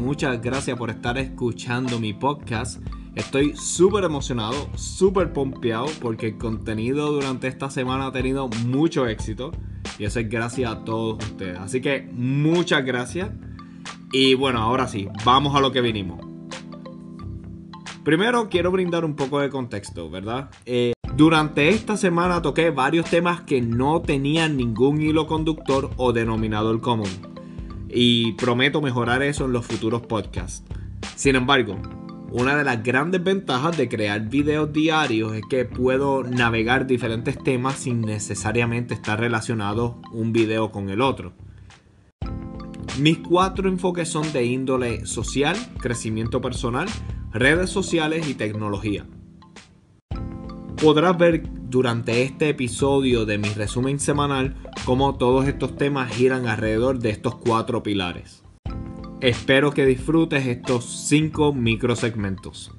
muchas gracias por estar escuchando mi podcast. Estoy súper emocionado, súper pompeado porque el contenido durante esta semana ha tenido mucho éxito y eso es gracias a todos ustedes. Así que muchas gracias. Y bueno, ahora sí, vamos a lo que vinimos. Primero quiero brindar un poco de contexto, ¿verdad? Eh, durante esta semana toqué varios temas que no tenían ningún hilo conductor o denominador común. Y prometo mejorar eso en los futuros podcasts. Sin embargo, una de las grandes ventajas de crear videos diarios es que puedo navegar diferentes temas sin necesariamente estar relacionado un video con el otro. Mis cuatro enfoques son de índole social, crecimiento personal, redes sociales y tecnología. Podrás ver durante este episodio de mi resumen semanal cómo todos estos temas giran alrededor de estos cuatro pilares. Espero que disfrutes estos cinco microsegmentos.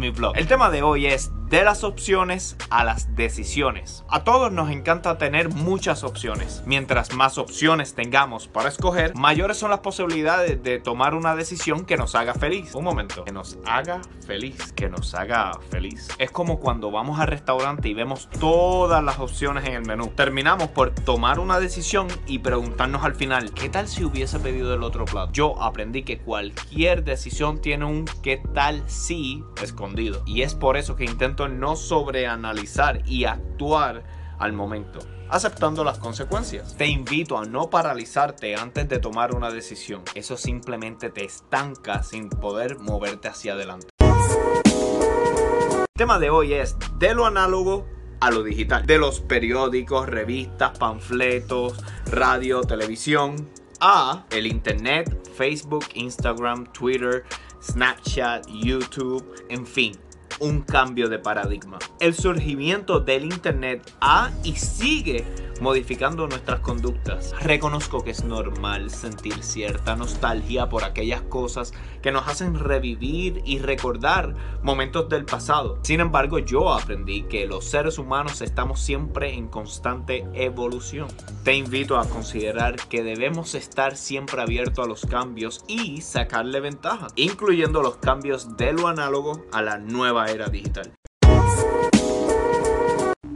Mi blog. El tema de hoy es de las opciones a las decisiones. A todos nos encanta tener muchas opciones. Mientras más opciones tengamos para escoger, mayores son las posibilidades de tomar una decisión que nos haga feliz. Un momento, que nos haga feliz, que nos haga feliz. Es como cuando vamos al restaurante y vemos todas las opciones en el menú. Terminamos por tomar una decisión y preguntarnos al final, ¿qué tal si hubiese pedido el otro plato? Yo aprendí que cualquier decisión tiene un qué tal si escondido. Y es por eso que intento no sobreanalizar y actuar al momento, aceptando las consecuencias. Te invito a no paralizarte antes de tomar una decisión. Eso simplemente te estanca sin poder moverte hacia adelante. El tema de hoy es de lo análogo a lo digital. De los periódicos, revistas, panfletos, radio, televisión, a el internet, Facebook, Instagram, Twitter, Snapchat, YouTube, en fin, un cambio de paradigma. El surgimiento del Internet ha y sigue modificando nuestras conductas. Reconozco que es normal sentir cierta nostalgia por aquellas cosas que nos hacen revivir y recordar momentos del pasado. Sin embargo, yo aprendí que los seres humanos estamos siempre en constante evolución. Te invito a considerar que debemos estar siempre abiertos a los cambios y sacarle ventaja, incluyendo los cambios de lo análogo a la nueva era digital.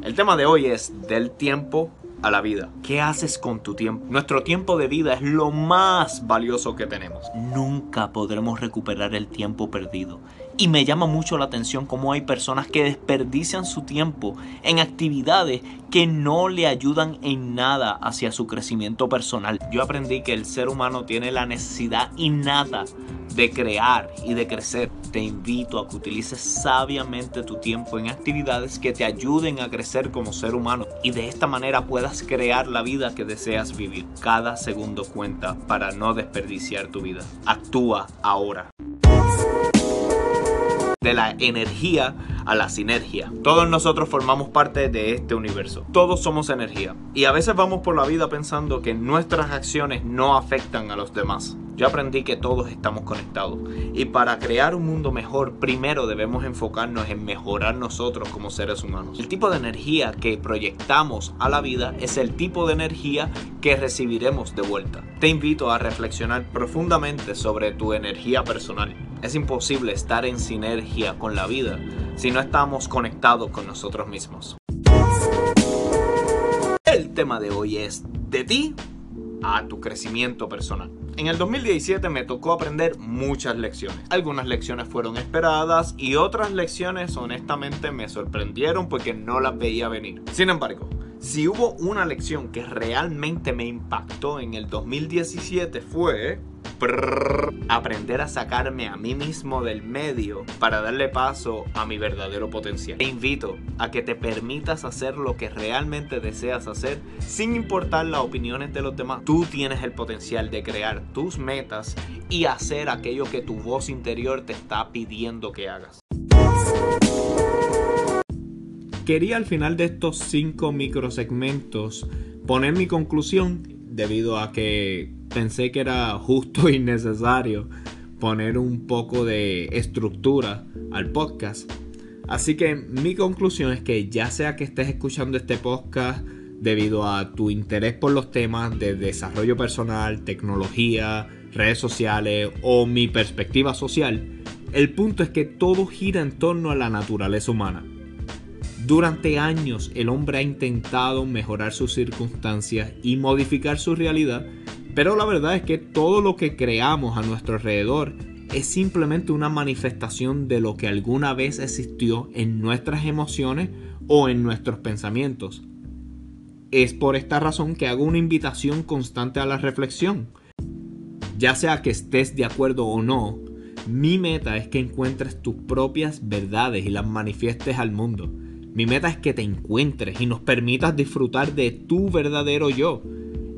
El tema de hoy es del tiempo a la vida. ¿Qué haces con tu tiempo? Nuestro tiempo de vida es lo más valioso que tenemos. Nunca podremos recuperar el tiempo perdido. Y me llama mucho la atención cómo hay personas que desperdician su tiempo en actividades que no le ayudan en nada hacia su crecimiento personal. Yo aprendí que el ser humano tiene la necesidad innata de crear y de crecer. Te invito a que utilices sabiamente tu tiempo en actividades que te ayuden a crecer como ser humano y de esta manera puedas crear la vida que deseas vivir. Cada segundo cuenta para no desperdiciar tu vida. Actúa ahora de la energía a la sinergia. Todos nosotros formamos parte de este universo. Todos somos energía. Y a veces vamos por la vida pensando que nuestras acciones no afectan a los demás. Yo aprendí que todos estamos conectados. Y para crear un mundo mejor, primero debemos enfocarnos en mejorar nosotros como seres humanos. El tipo de energía que proyectamos a la vida es el tipo de energía que recibiremos de vuelta. Te invito a reflexionar profundamente sobre tu energía personal. Es imposible estar en sinergia con la vida si no estamos conectados con nosotros mismos. El tema de hoy es de ti a tu crecimiento personal. En el 2017 me tocó aprender muchas lecciones. Algunas lecciones fueron esperadas y otras lecciones honestamente me sorprendieron porque no las veía venir. Sin embargo, si hubo una lección que realmente me impactó en el 2017 fue aprender a sacarme a mí mismo del medio para darle paso a mi verdadero potencial. Te invito a que te permitas hacer lo que realmente deseas hacer sin importar las opiniones de los demás. Tú tienes el potencial de crear tus metas y hacer aquello que tu voz interior te está pidiendo que hagas. Quería al final de estos cinco microsegmentos poner mi conclusión debido a que pensé que era justo y necesario poner un poco de estructura al podcast. Así que mi conclusión es que ya sea que estés escuchando este podcast debido a tu interés por los temas de desarrollo personal, tecnología, redes sociales o mi perspectiva social, el punto es que todo gira en torno a la naturaleza humana. Durante años el hombre ha intentado mejorar sus circunstancias y modificar su realidad, pero la verdad es que todo lo que creamos a nuestro alrededor es simplemente una manifestación de lo que alguna vez existió en nuestras emociones o en nuestros pensamientos. Es por esta razón que hago una invitación constante a la reflexión. Ya sea que estés de acuerdo o no, mi meta es que encuentres tus propias verdades y las manifiestes al mundo. Mi meta es que te encuentres y nos permitas disfrutar de tu verdadero yo.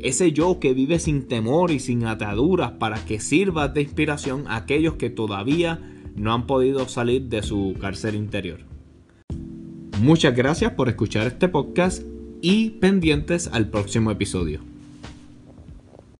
Ese yo que vive sin temor y sin ataduras para que sirvas de inspiración a aquellos que todavía no han podido salir de su cárcel interior. Muchas gracias por escuchar este podcast y pendientes al próximo episodio.